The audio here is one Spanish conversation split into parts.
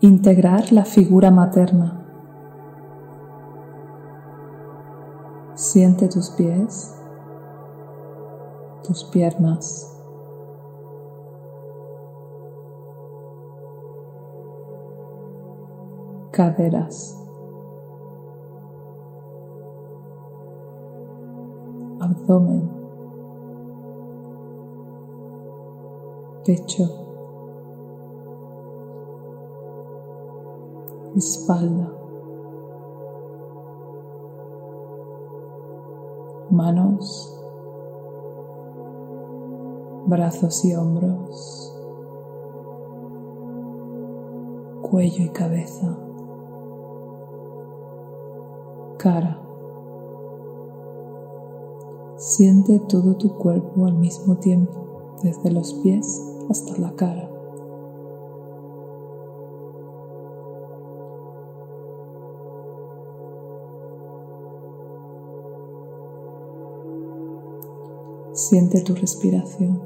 Integrar la figura materna. Siente tus pies, tus piernas. caderas, abdomen, pecho, espalda, manos, brazos y hombros, cuello y cabeza cara. Siente todo tu cuerpo al mismo tiempo, desde los pies hasta la cara. Siente tu respiración.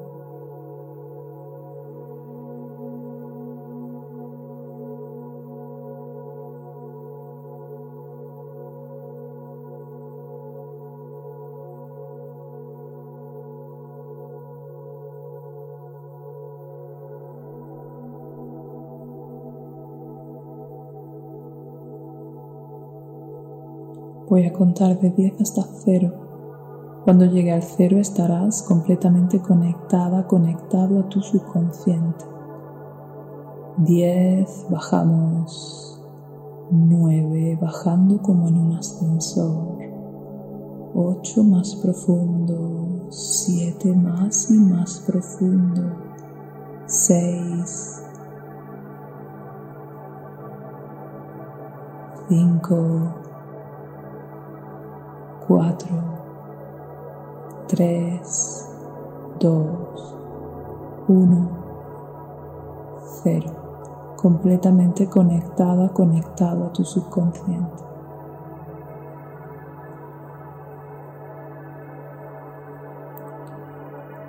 Voy a contar de 10 hasta 0. Cuando llegue al 0 estarás completamente conectada, conectado a tu subconsciente. 10, bajamos. 9, bajando como en un ascensor. 8 más profundo. 7 más y más profundo. 6. 5 4, 3, 2, 1, 0. Completamente conectada, conectado a tu subconsciente.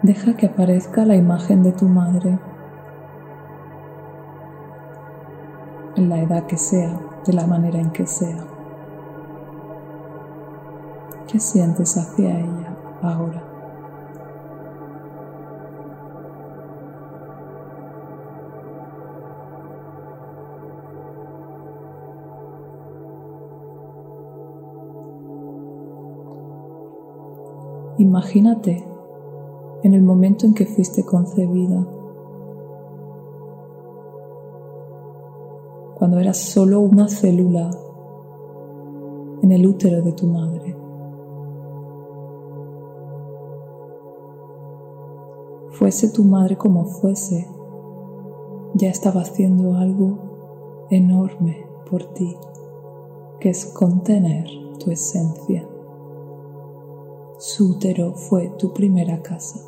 Deja que aparezca la imagen de tu madre en la edad que sea, de la manera en que sea. ¿Qué sientes hacia ella ahora? Imagínate en el momento en que fuiste concebida, cuando eras solo una célula en el útero de tu madre. Fuese tu madre como fuese, ya estaba haciendo algo enorme por ti, que es contener tu esencia. Su útero fue tu primera casa.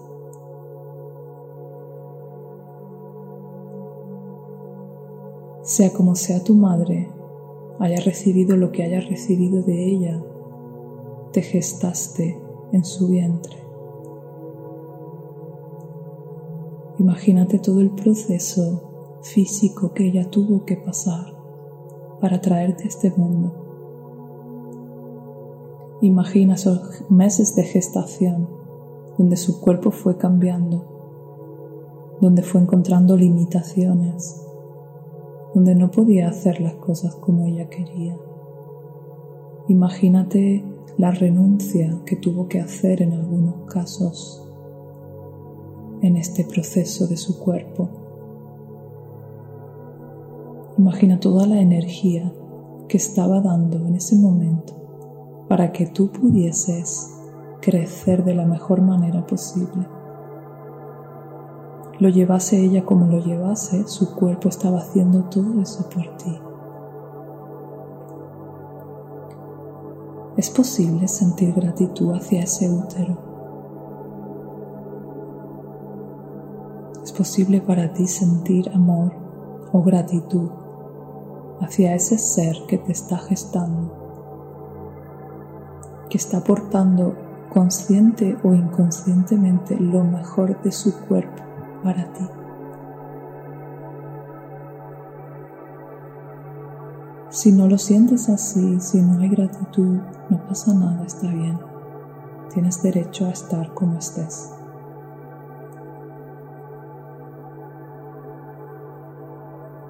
Sea como sea tu madre, haya recibido lo que haya recibido de ella, te gestaste en su vientre. Imagínate todo el proceso físico que ella tuvo que pasar para traerte a este mundo. Imagina esos meses de gestación donde su cuerpo fue cambiando, donde fue encontrando limitaciones, donde no podía hacer las cosas como ella quería. Imagínate la renuncia que tuvo que hacer en algunos casos en este proceso de su cuerpo. Imagina toda la energía que estaba dando en ese momento para que tú pudieses crecer de la mejor manera posible. Lo llevase ella como lo llevase, su cuerpo estaba haciendo todo eso por ti. Es posible sentir gratitud hacia ese útero es posible para ti sentir amor o gratitud hacia ese ser que te está gestando, que está aportando consciente o inconscientemente lo mejor de su cuerpo para ti. Si no lo sientes así, si no hay gratitud, no pasa nada, está bien. Tienes derecho a estar como estés.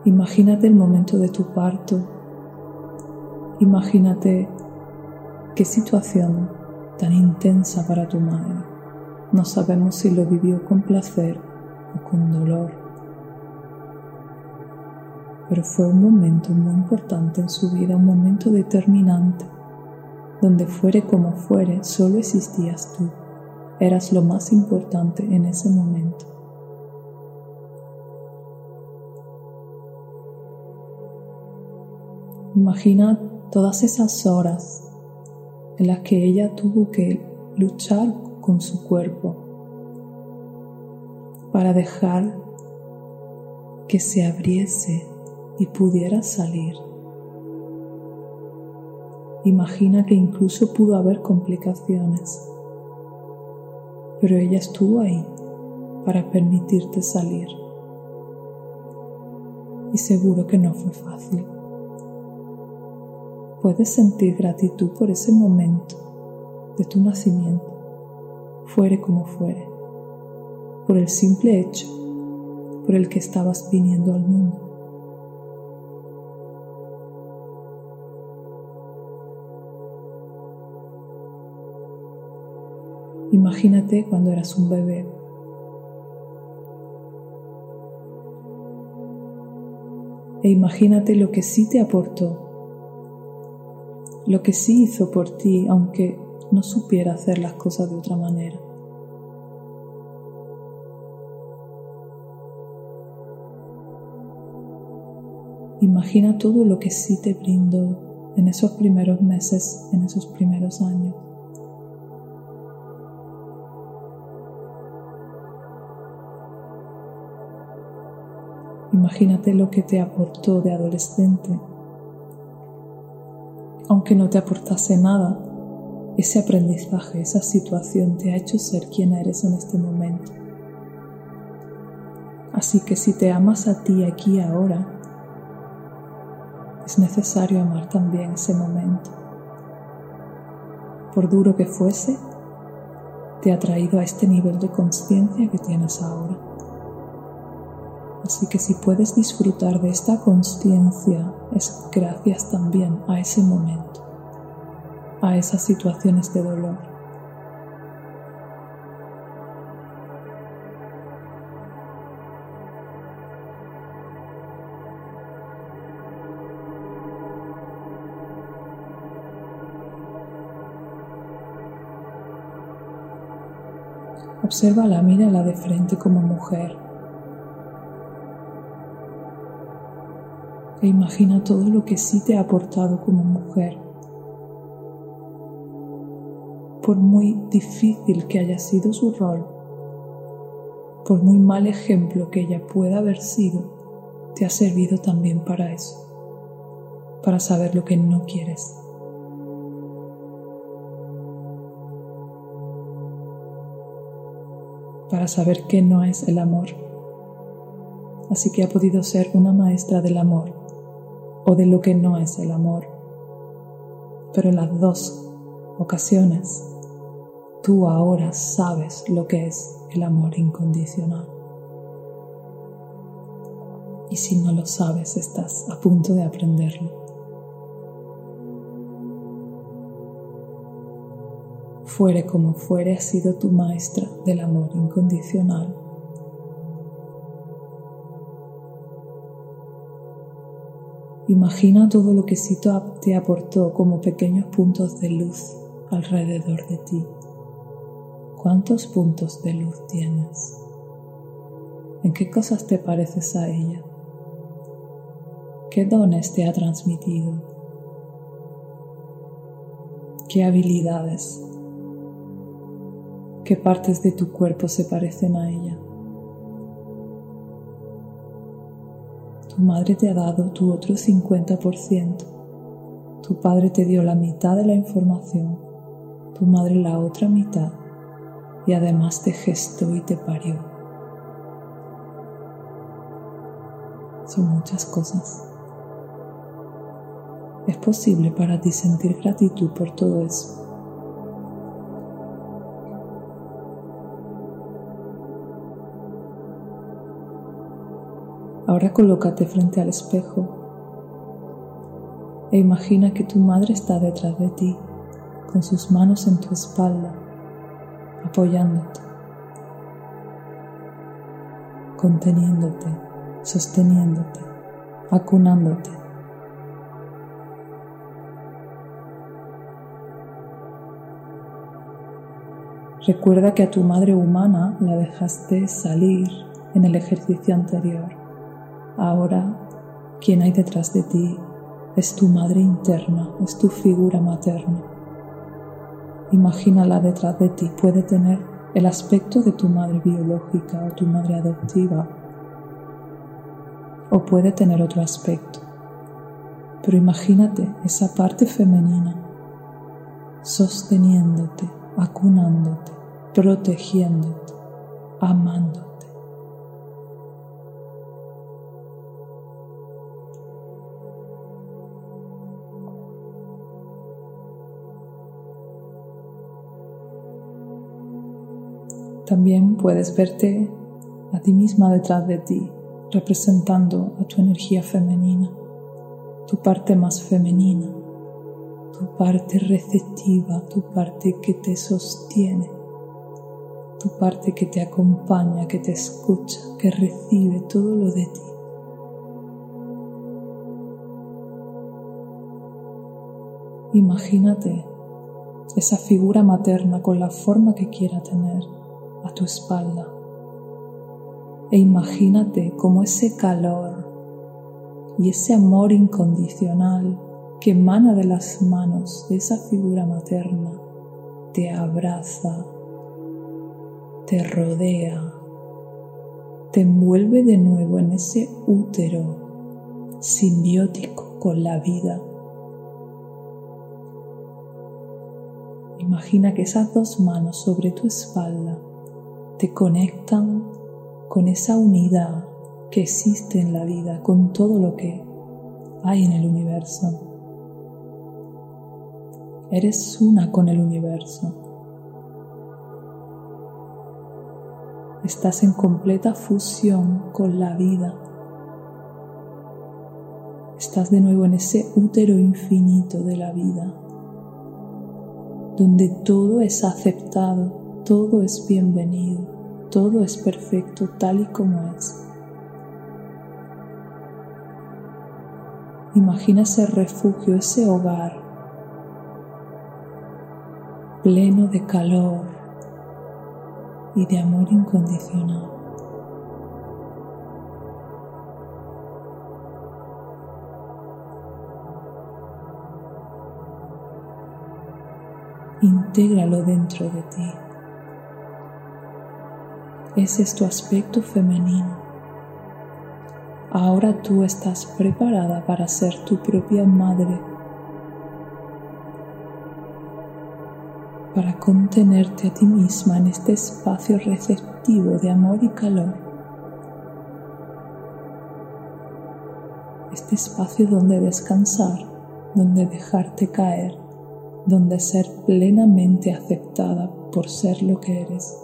Imagínate el momento de tu parto. Imagínate qué situación tan intensa para tu madre. No sabemos si lo vivió con placer o con dolor. Pero fue un momento muy importante en su vida, un momento determinante. Donde fuere como fuere, solo existías tú. Eras lo más importante en ese momento. Imagina todas esas horas en las que ella tuvo que luchar con su cuerpo para dejar que se abriese y pudiera salir. Imagina que incluso pudo haber complicaciones, pero ella estuvo ahí para permitirte salir. Y seguro que no fue fácil. Puedes sentir gratitud por ese momento de tu nacimiento, fuere como fuere, por el simple hecho por el que estabas viniendo al mundo. Imagínate cuando eras un bebé. E imagínate lo que sí te aportó lo que sí hizo por ti, aunque no supiera hacer las cosas de otra manera. Imagina todo lo que sí te brindó en esos primeros meses, en esos primeros años. Imagínate lo que te aportó de adolescente aunque no te aportase nada, ese aprendizaje, esa situación te ha hecho ser quien eres en este momento. Así que si te amas a ti aquí ahora, es necesario amar también ese momento. Por duro que fuese, te ha traído a este nivel de conciencia que tienes ahora. Así que si puedes disfrutar de esta conciencia es gracias también a ese momento, a esas situaciones de dolor. Observa la mírala de frente como mujer e imagina todo lo que sí te ha aportado como mujer. Por muy difícil que haya sido su rol, por muy mal ejemplo que ella pueda haber sido, te ha servido también para eso, para saber lo que no quieres. para saber qué no es el amor. Así que ha podido ser una maestra del amor o de lo que no es el amor. Pero en las dos ocasiones, tú ahora sabes lo que es el amor incondicional. Y si no lo sabes, estás a punto de aprenderlo. Fuere como fuere, ha sido tu maestra del amor incondicional Imagina todo lo que Sito te aportó como pequeños puntos de luz alrededor de ti. ¿Cuántos puntos de luz tienes? ¿En qué cosas te pareces a ella? ¿Qué dones te ha transmitido? ¿Qué habilidades? ¿Qué partes de tu cuerpo se parecen a ella? Tu madre te ha dado tu otro 50%. Tu padre te dio la mitad de la información, tu madre la otra mitad y además te gestó y te parió. Son muchas cosas. Es posible para ti sentir gratitud por todo eso. Ahora colócate frente al espejo e imagina que tu madre está detrás de ti, con sus manos en tu espalda, apoyándote, conteniéndote, sosteniéndote, acunándote. Recuerda que a tu madre humana la dejaste salir en el ejercicio anterior Ahora, quien hay detrás de ti es tu madre interna, es tu figura materna. Imagínala detrás de ti, puede tener el aspecto de tu madre biológica o tu madre adoptiva, o puede tener otro aspecto. Pero imagínate esa parte femenina sosteniéndote, acunándote, protegiéndote, amándote. También puedes verte a ti misma detrás de ti, representando a tu energía femenina, tu parte más femenina, tu parte receptiva, tu parte que te sostiene, tu parte que te acompaña, que te escucha, que recibe todo lo de ti. Imagínate esa figura materna con la forma que quiera tener a tu espalda e imagínate cómo ese calor y ese amor incondicional que emana de las manos de esa figura materna te abraza, te rodea, te envuelve de nuevo en ese útero simbiótico con la vida. Imagina que esas dos manos sobre tu espalda te conectan con esa unidad que existe en la vida, con todo lo que hay en el universo. Eres una con el universo. Estás en completa fusión con la vida. Estás de nuevo en ese útero infinito de la vida, donde todo es aceptado, todo es bienvenido, todo es perfecto tal y como es. Imagina ese refugio, ese hogar pleno de calor y de amor incondicional. Intégralo dentro de ti. Ese es tu aspecto femenino. Ahora tú estás preparada para ser tu propia madre, para contenerte a ti misma en este espacio receptivo de amor y calor. Este espacio donde descansar, donde dejarte caer, donde ser plenamente aceptada por ser lo que eres.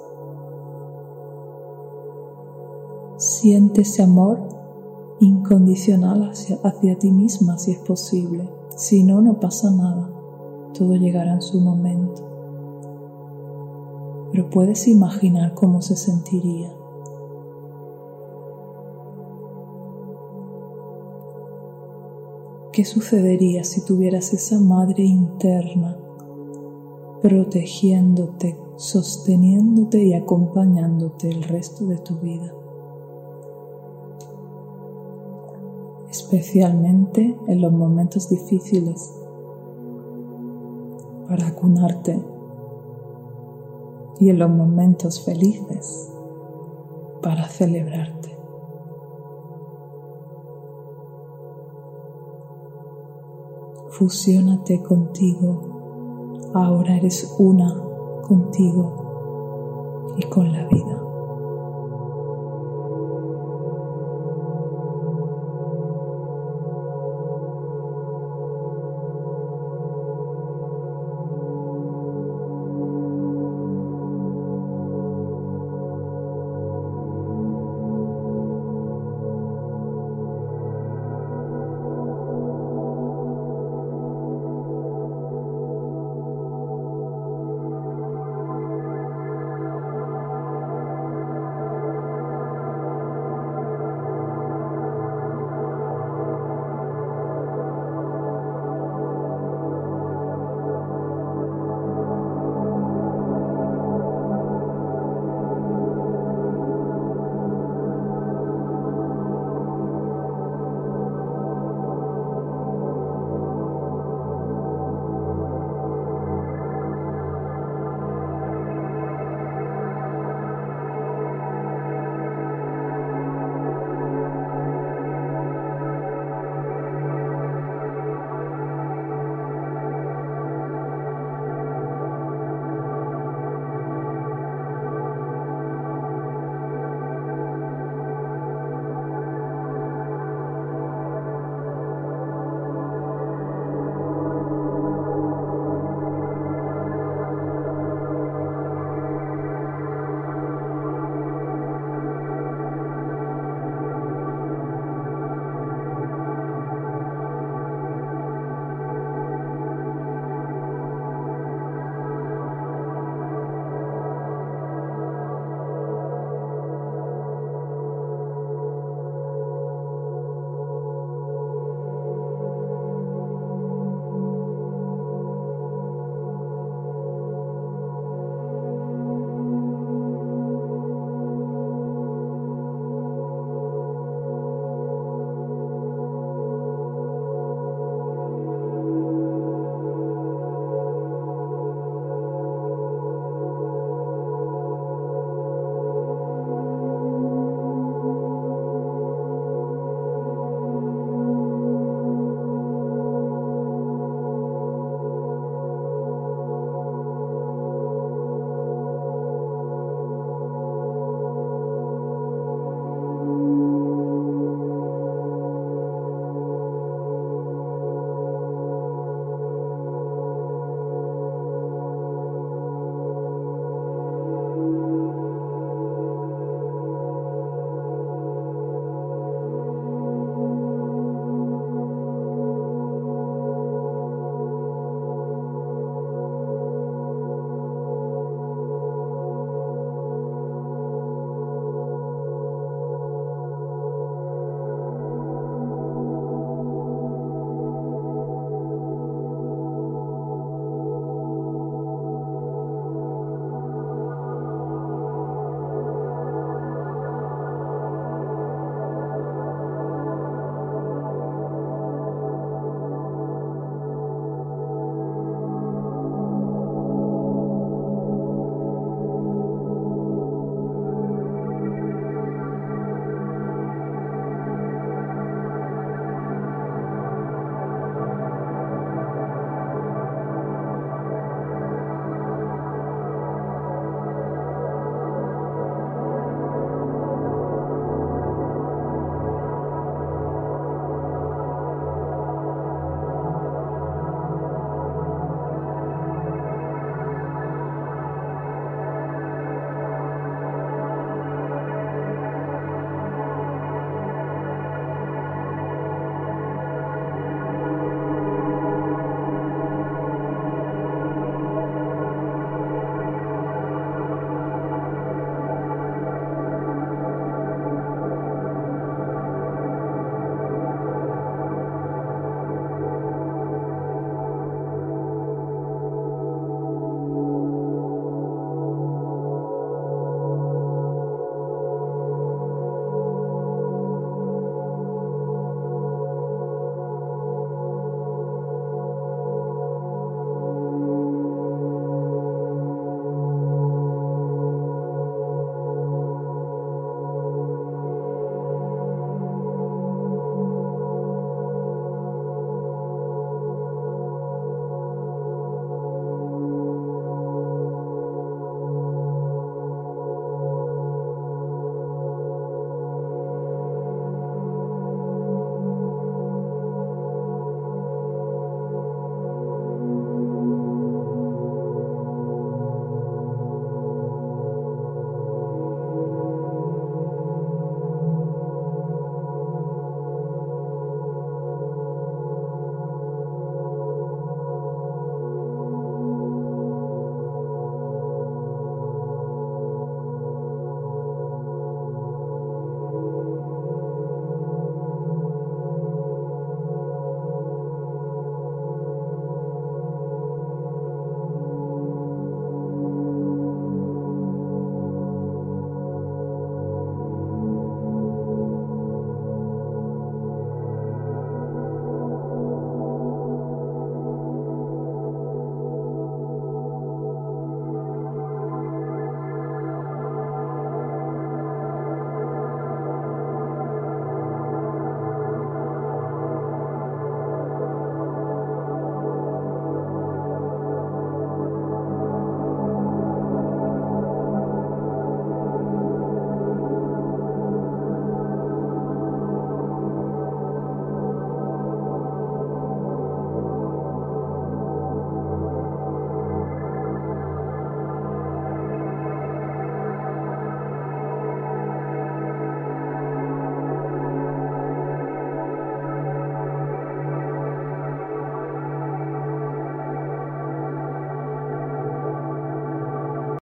Siente ese amor incondicional hacia, hacia ti misma si es posible. Si no, no pasa nada. Todo llegará en su momento. Pero puedes imaginar cómo se sentiría. ¿Qué sucedería si tuvieras esa madre interna protegiéndote, sosteniéndote y acompañándote el resto de tu vida? Especialmente en los momentos difíciles, para acunarte y en los momentos felices, para celebrarte. Fusiónate contigo, ahora eres una contigo y con la vida.